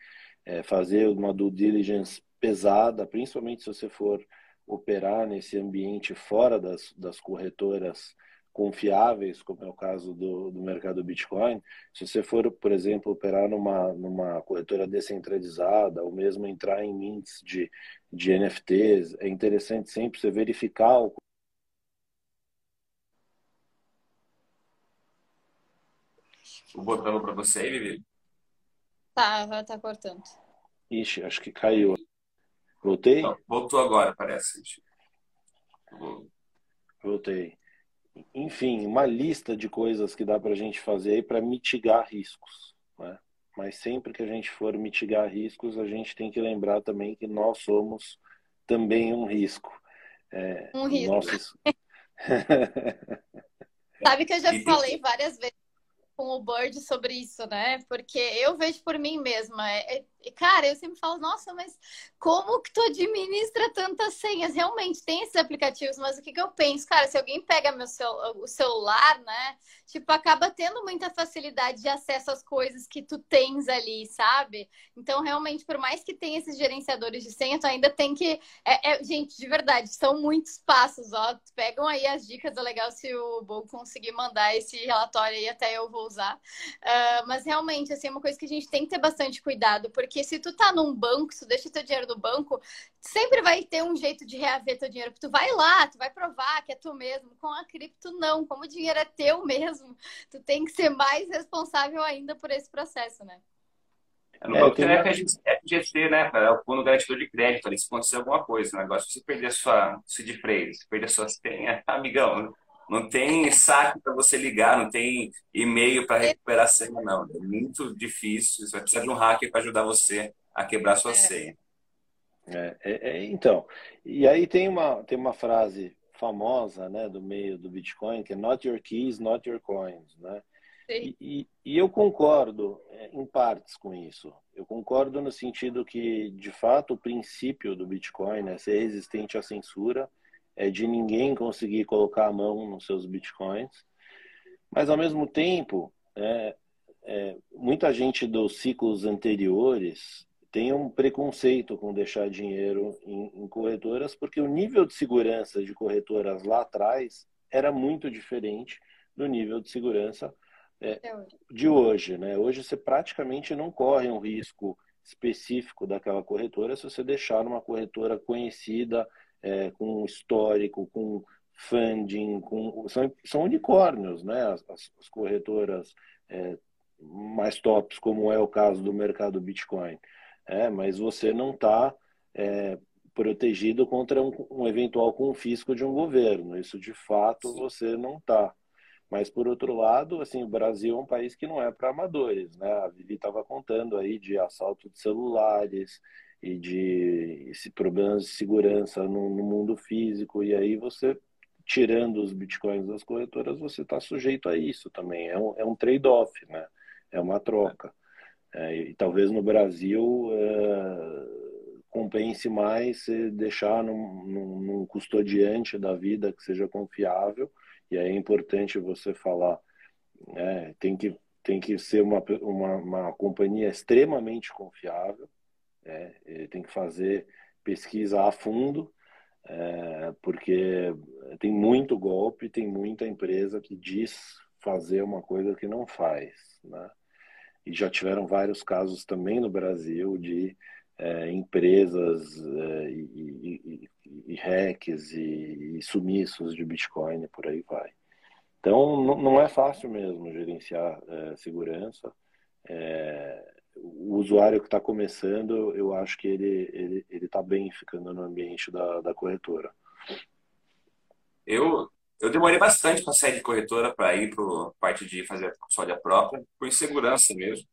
é, fazer uma due diligence pesada, principalmente se você for operar nesse ambiente fora das, das corretoras confiáveis, como é o caso do, do mercado Bitcoin, se você for, por exemplo, operar numa, numa corretora descentralizada, ou mesmo entrar em mints de, de NFTs, é interessante sempre você verificar o Vou botando para você aí, Vivi. Tá, tá cortando. Ixi, acho que caiu. Voltei? Não, voltou agora, parece. Voltei. Enfim, uma lista de coisas que dá para a gente fazer aí para mitigar riscos. Né? Mas sempre que a gente for mitigar riscos, a gente tem que lembrar também que nós somos também um risco. É, um risco. Nossos... Sabe que eu já falei várias vezes com o Bird sobre isso, né? Porque eu vejo por mim mesma. É, é Cara, eu sempre falo, nossa, mas como que tu administra tantas senhas? Realmente tem esses aplicativos, mas o que, que eu penso? Cara, se alguém pega meu cel o celular, né? Tipo, acaba tendo muita facilidade de acesso às coisas que tu tens ali, sabe? Então, realmente, por mais que tenha esses gerenciadores de senha, tu ainda tem que. É, é... Gente, de verdade, são muitos passos, ó. Pegam aí as dicas, é legal se o Bo conseguir mandar esse relatório aí, até eu vou usar. Uh, mas realmente, assim, é uma coisa que a gente tem que ter bastante cuidado, porque porque se tu tá num banco, se tu deixa teu dinheiro no banco, sempre vai ter um jeito de reaver teu dinheiro. Porque tu vai lá, tu vai provar que é tu mesmo. Com a cripto, não. Como o dinheiro é teu mesmo, tu tem que ser mais responsável ainda por esse processo, né? É, no banco é, tem FGC, né? É o fundo garantidor de crédito, ali, se acontecer alguma coisa. O negócio, se você perder sua seed phrase, se perder sua senha, amigão, não tem saque para você ligar, não tem e-mail para recuperar a senha, não. É muito difícil. Você vai precisar de um hacker para ajudar você a quebrar a sua é. senha. É, é, é, então, e aí tem uma, tem uma frase famosa né, do meio do Bitcoin, que é not your keys, not your coins. Né? E, e, eu concordo é, em partes com isso. Eu concordo no sentido que, de fato, o princípio do Bitcoin é ser resistente à censura, é de ninguém conseguir colocar a mão nos seus Bitcoins. Mas, ao mesmo tempo, é, é, muita gente dos ciclos anteriores tem um preconceito com deixar dinheiro em, em corretoras, porque o nível de segurança de corretoras lá atrás era muito diferente do nível de segurança é, de hoje. Né? Hoje você praticamente não corre um risco específico daquela corretora se você deixar uma corretora conhecida, é, com histórico, com funding, com, são, são unicórnios, né? As, as corretoras é, mais tops, como é o caso do mercado Bitcoin. É, mas você não está é, protegido contra um, um, eventual confisco de um governo. Isso de fato você não está. Mas por outro lado, assim, o Brasil é um país que não é para amadores, né? A Vivi estava contando aí de assalto de celulares e de esse problemas de segurança no, no mundo físico e aí você tirando os bitcoins das corretoras, você está sujeito a isso também. É um, é um trade-off, né? É uma troca. É, e talvez no Brasil é, compense mais deixar num, num, num, custodiante da vida que seja confiável. E aí é importante você falar, é, tem, que, tem que ser uma, uma, uma companhia extremamente confiável, é, tem que fazer pesquisa a fundo, é, porque tem muito golpe, tem muita empresa que diz fazer uma coisa que não faz, né? E já tiveram vários casos também no Brasil de é, empresas é, e, e, e, hacks e, e, sumiços de Bitcoin, por aí vai. Então, não é fácil mesmo gerenciar é, segurança. É, o usuário que está começando, eu acho que ele ele ele está bem ficando no ambiente da, da corretora. Eu eu demorei bastante para sair de corretora para ir para a parte de fazer custódia própria, por insegurança mesmo.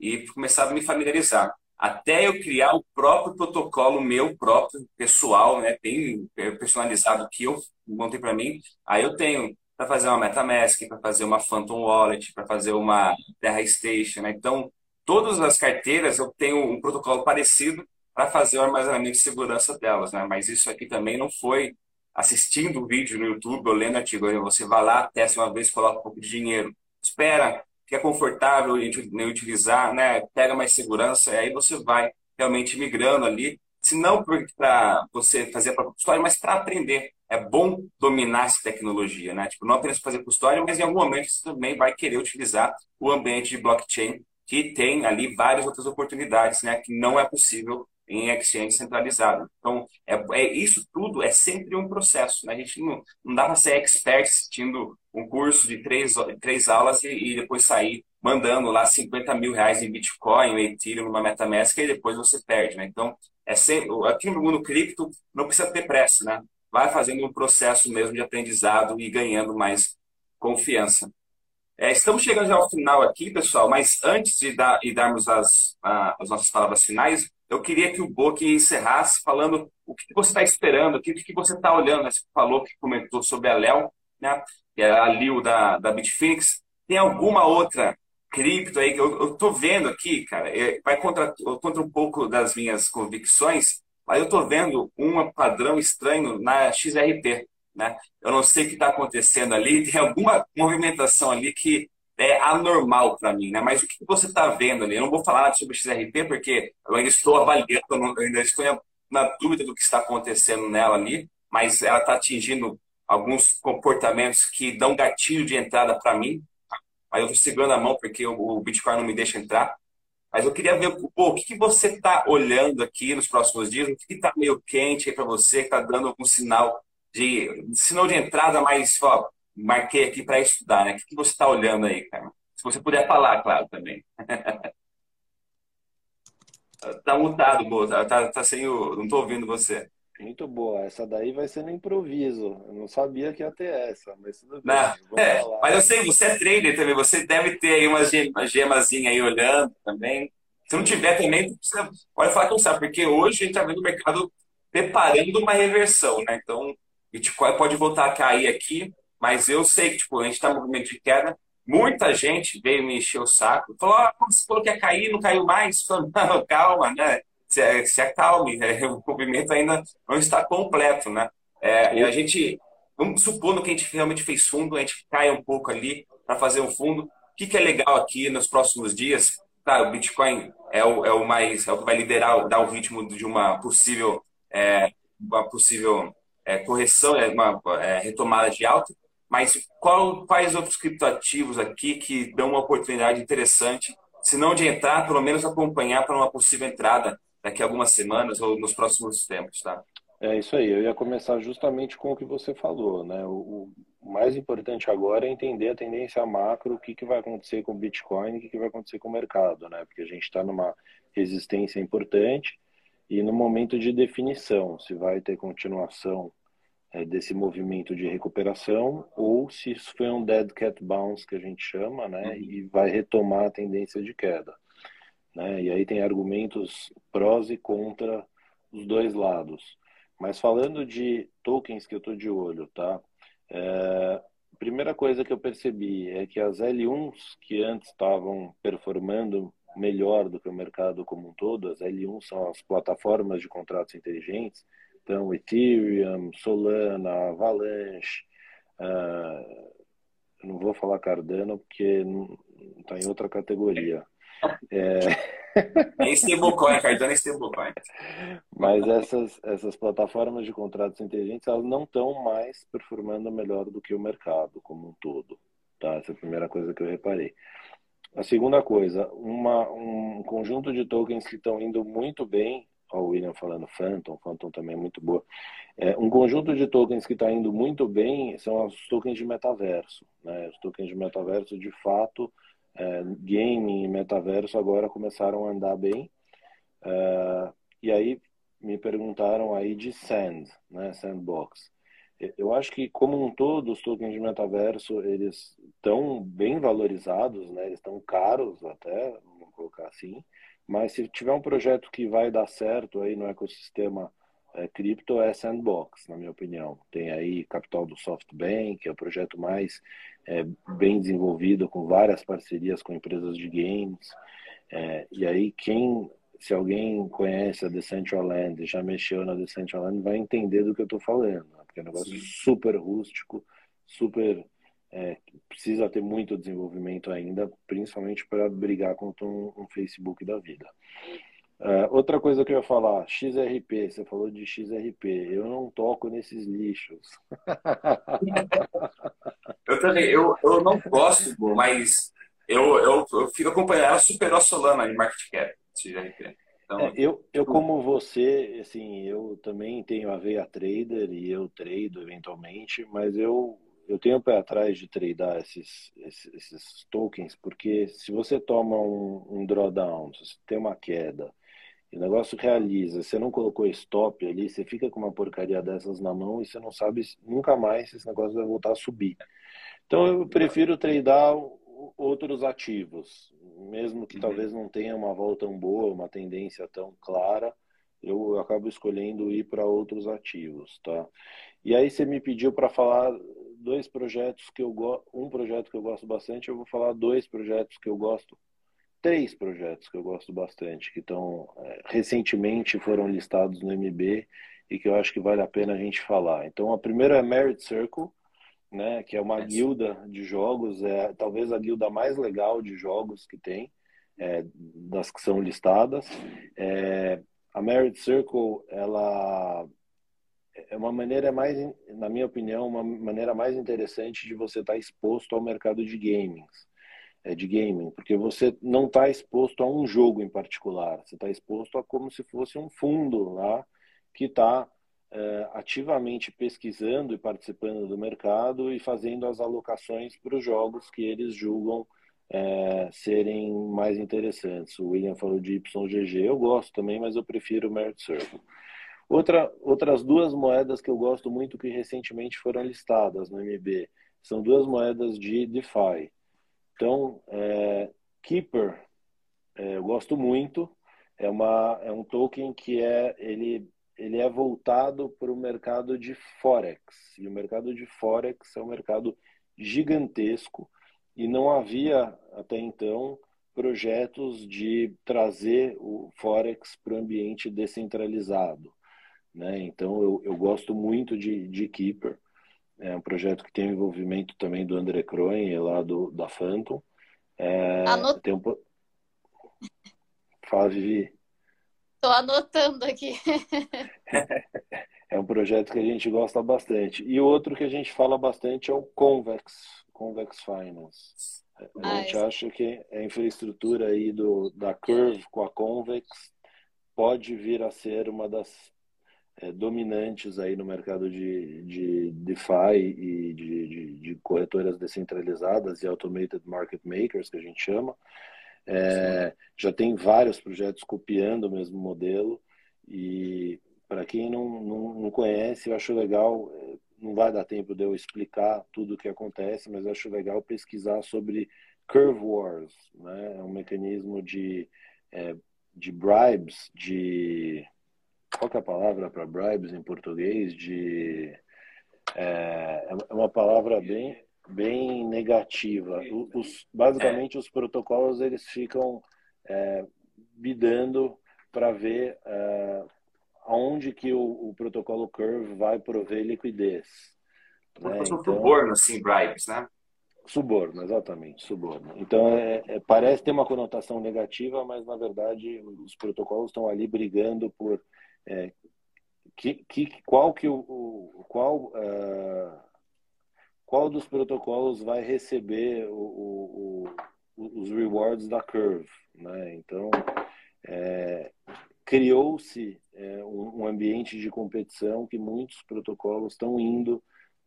E começar a me familiarizar. Até eu criar o próprio protocolo meu próprio, pessoal, né, bem personalizado que eu montei para mim. Aí eu tenho para fazer uma MetaMask, para fazer uma Phantom Wallet, para fazer uma Terra Station. Né? Então, todas as carteiras eu tenho um protocolo parecido para fazer o armazenamento de segurança delas. Né? Mas isso aqui também não foi assistindo o vídeo no YouTube ou lendo artigo. Você vai lá, testa uma vez, coloca um pouco de dinheiro, espera, é confortável em utilizar, né? pega mais segurança, e aí você vai realmente migrando ali. Se não para você fazer a própria história, mas para aprender. É bom dominar essa tecnologia, né? Tipo, não apenas fazer custódia, mas em algum momento você também vai querer utilizar o ambiente de blockchain, que tem ali várias outras oportunidades, né? Que não é possível em exchange centralizado. Então, é, é, isso tudo é sempre um processo. Né? A gente não, não dá para ser expert assistindo um curso de três, três aulas e, e, depois sair mandando lá 50 mil reais em Bitcoin, Ethereum, numa MetaMask e depois você perde. Né? Então, é sempre, aqui no mundo cripto não precisa ter pressa. Né? Vai fazendo um processo mesmo de aprendizado e ganhando mais confiança. É, estamos chegando já ao final aqui, pessoal, mas antes de dar, e darmos as, as nossas palavras finais, eu queria que o Boque encerrasse falando o que você está esperando, o que, você está olhando. Né? Você falou que comentou sobre a Léo, né? que é a Lil da, da Bitfinex. Tem alguma outra cripto aí que eu estou vendo aqui, cara, é, vai contra, contra um pouco das minhas convicções, mas eu estou vendo um padrão estranho na XRP. Né? Eu não sei o que está acontecendo ali, tem alguma movimentação ali que é anormal para mim, né? Mas o que você está vendo ali? Eu não vou falar sobre XRP porque eu ainda estou avaliando, eu ainda estou na dúvida do que está acontecendo nela ali, mas ela está atingindo alguns comportamentos que dão gatilho de entrada para mim. Aí eu estou segurando a mão porque o Bitcoin não me deixa entrar. Mas eu queria ver pô, o que, que você está olhando aqui nos próximos dias, o que está meio quente aí para você, que está dando algum sinal de sinal de entrada mais ó, marquei aqui para estudar, né? O que, você está olhando aí, cara? Se você puder falar, claro, também. tá mutado, boa. Tá, tá sem o... Não estou ouvindo você. Muito boa. Essa daí vai ser no improviso. Eu não sabia que ia ter essa, mas tudo bem. É, mas eu sei, você é trader também. Você deve ter aí uma, uma gemazinha aí olhando também. Se não tiver também, você pode falar que não sabe, porque hoje a gente está vendo o mercado preparando uma reversão, né? Então, Bitcoin pode voltar a cair aqui, mas eu sei que tipo, a gente está em movimento de queda, muita gente veio me encher o saco, falou, ah, você falou que ia cair, não caiu mais. Falei, não, calma, né? Se, se acalme, né? o movimento ainda não está completo, né? É, e a gente, vamos supondo que a gente realmente fez fundo, a gente cai um pouco ali para fazer um fundo. O que, que é legal aqui nos próximos dias? Claro, o Bitcoin é o, é o mais, é o que vai liderar, dar o ritmo de uma possível, é, uma possível é, correção, é, uma é, retomada de alta. Mas qual, quais outros criptoativos aqui que dão uma oportunidade interessante, se não de entrar, pelo menos acompanhar para uma possível entrada daqui a algumas semanas ou nos próximos tempos, tá? É isso aí, eu ia começar justamente com o que você falou, né? O, o mais importante agora é entender a tendência macro, o que, que vai acontecer com o Bitcoin, o que, que vai acontecer com o mercado, né? Porque a gente está numa resistência importante e no momento de definição, se vai ter continuação é, desse movimento de recuperação ou se isso foi um dead cat bounce que a gente chama, né? Uhum. E vai retomar a tendência de queda. Né? E aí tem argumentos prós e contra os dois lados. Mas falando de tokens que eu estou de olho, tá? É, primeira coisa que eu percebi é que as L1s que antes estavam performando melhor do que o mercado como um todo, as L1 são as plataformas de contratos inteligentes, então Ethereum, Solana, Avalanche, uh, não vou falar Cardano porque está em outra categoria. É... É stablecoin, Cardano é stablecoin. Mas essas, essas plataformas de contratos inteligentes, elas não estão mais performando melhor do que o mercado como um todo. Tá? Essa é a primeira coisa que eu reparei. A segunda coisa, uma, um conjunto de tokens que estão indo muito bem, ó, o William falando Phantom, Phantom também é muito boa. É, um conjunto de tokens que está indo muito bem são os tokens de metaverso. Né? Os tokens de metaverso, de fato, é, gaming e metaverso agora começaram a andar bem. É, e aí me perguntaram aí de Sand, né, Sandbox. Eu acho que como um todo os tokens de metaverso eles estão bem valorizados, né? Eles estão caros até, vamos colocar assim. Mas se tiver um projeto que vai dar certo aí no ecossistema é, cripto é Sandbox, na minha opinião. Tem aí capital do SoftBank, que é o projeto mais é, bem desenvolvido, com várias parcerias com empresas de games. É, e aí, quem, se alguém conhece a Decentraland, já mexeu na Decentraland, vai entender do que eu estou falando. Porque é um negócio Sim. super rústico, super. É, precisa ter muito desenvolvimento ainda, principalmente para brigar contra um, um Facebook da vida. Uh, outra coisa que eu ia falar, XRP, você falou de XRP, eu não toco nesses lixos. eu também, eu, eu não gosto, mas eu, eu, eu fico acompanhando, ela superou a Solana em market cap, XRP. Então, é, eu, eu, tipo como você, assim, eu também tenho a veia trader e eu trado eventualmente, mas eu, eu tenho o pé atrás de tradar esses, esses, esses tokens, porque se você toma um, um drawdown, se você tem uma queda, o negócio realiza, você não colocou stop ali, você fica com uma porcaria dessas na mão e você não sabe nunca mais se esse negócio vai voltar a subir. Então eu prefiro tradar outros ativos, mesmo que uhum. talvez não tenha uma volta tão boa, uma tendência tão clara, eu acabo escolhendo ir para outros ativos, tá? E aí você me pediu para falar dois projetos que eu gosto, um projeto que eu gosto bastante, eu vou falar dois projetos que eu gosto três projetos que eu gosto bastante, que estão é, recentemente foram listados no MB e que eu acho que vale a pena a gente falar. Então, a primeira é Merit Circle, né, que é uma guilda de jogos, é talvez a guilda mais legal de jogos que tem, é, das que são listadas. É, a Merit Circle, ela é uma maneira mais, na minha opinião, uma maneira mais interessante de você estar exposto ao mercado de games é, de gaming, porque você não está exposto a um jogo em particular, você está exposto a como se fosse um fundo lá que está é, ativamente pesquisando e participando do mercado e fazendo as alocações para os jogos que eles julgam é, serem mais interessantes. O William falou de YGG, eu gosto também, mas eu prefiro o Merit Circle. Outra, outras duas moedas que eu gosto muito que recentemente foram listadas no MB são duas moedas de DeFi. Então, é, Keeper, é, eu gosto muito. É, uma, é um token que é, ele, ele é voltado para o mercado de Forex. E o mercado de Forex é um mercado gigantesco. e não havia até então projetos de trazer o Forex para o ambiente descentralizado. Né? Então, eu, eu gosto muito de, de Keeper. É um projeto que tem envolvimento também do André Croin, lá do, da Phantom. É, Anot... tem um... Fala, Vivi. Estou anotando aqui. é um projeto que a gente gosta bastante. E outro que a gente fala bastante é o Convex, Convex Finance. A ah, gente acha que a infraestrutura aí do, da Curve com a Convex pode vir a ser uma das é, dominantes aí no mercado de, de DeFi e de, de, de, corretoras descentralizadas e automated market makers, que a gente chama. É, já tem vários projetos copiando o mesmo modelo e para quem não, não, não, conhece, eu acho legal, é, não vai dar tempo de eu explicar tudo o que acontece, mas eu acho legal pesquisar sobre Curve Wars, né? é um mecanismo de, é, de bribes, de qual é a palavra para bribes em português? De é, é uma palavra bem bem negativa. Os, basicamente, os protocolos eles ficam é, bidando para ver é, aonde que o, o, protocolo Curve vai prover liquidez. Né? Então, suborno, assim, bribes, né? Suborno, exatamente, suborno. Então, é, é, parece ter uma conotação negativa, mas, na verdade, os protocolos estão ali brigando por é, que, que, qual que o, o qual uh, qual dos protocolos vai receber o, o, os rewards da curve, né? Então é, criou-se é, um, ambiente de competição que muitos protocolos estão indo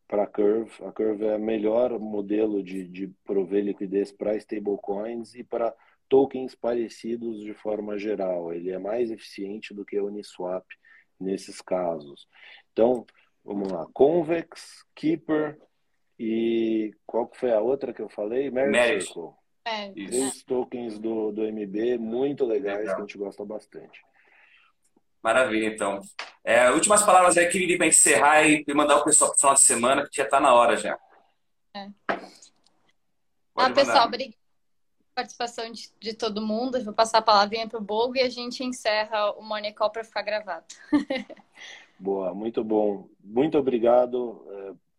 para a Curve. A Curve é o melhor modelo de, de prover liquidez para stablecoins e para tokens parecidos de forma geral. Ele é mais eficiente do que a Uniswap nesses casos. Então, vamos lá. Convex, Keeper e qual foi a outra que eu falei? Circle. É, Três tokens do, do MB muito legais Legal. que a gente gosta bastante. Maravilha, então. É, últimas palavras aí, querido, para encerrar e mandar o pessoal para o final de semana, que já está na hora já. É. Ah, pessoal, obrigada participação de, de, todo mundo. vou passar a palavrinha para o Bogo e a gente encerra o Morning Call para ficar gravado. Boa, muito bom. Muito obrigado.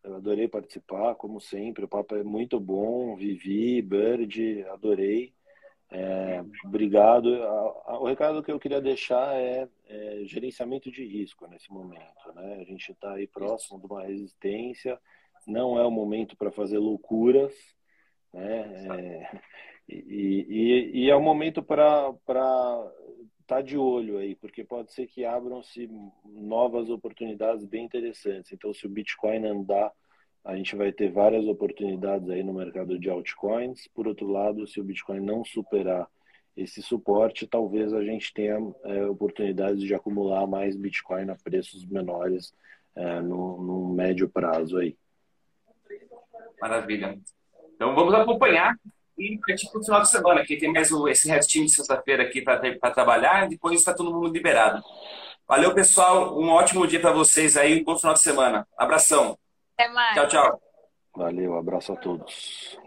Eu adorei participar, como sempre. O papo é muito bom. Vivi, Bird, adorei. É, obrigado. O recado que eu queria deixar é, é, gerenciamento de risco nesse momento. Né? A gente está aí próximo de uma resistência. Não é o momento para fazer loucuras. Né? É, e, e, e é o momento para tá de olho aí, porque pode ser que abram-se novas oportunidades bem interessantes. Então, se o Bitcoin andar, a gente vai ter várias oportunidades aí no mercado de altcoins. Por outro lado, se o Bitcoin não superar esse suporte, talvez a gente tenha é, oportunidades de acumular mais Bitcoin a preços menores é, no, no médio prazo aí. Maravilha. Então vamos acompanhar e partir para o final de semana, que tem mais esse restinho de sexta-feira aqui para trabalhar, e depois está todo mundo liberado. Valeu, pessoal. Um ótimo dia para vocês aí, um bom final de semana. Abração. Até mais. Tchau, tchau. Valeu, abraço a todos.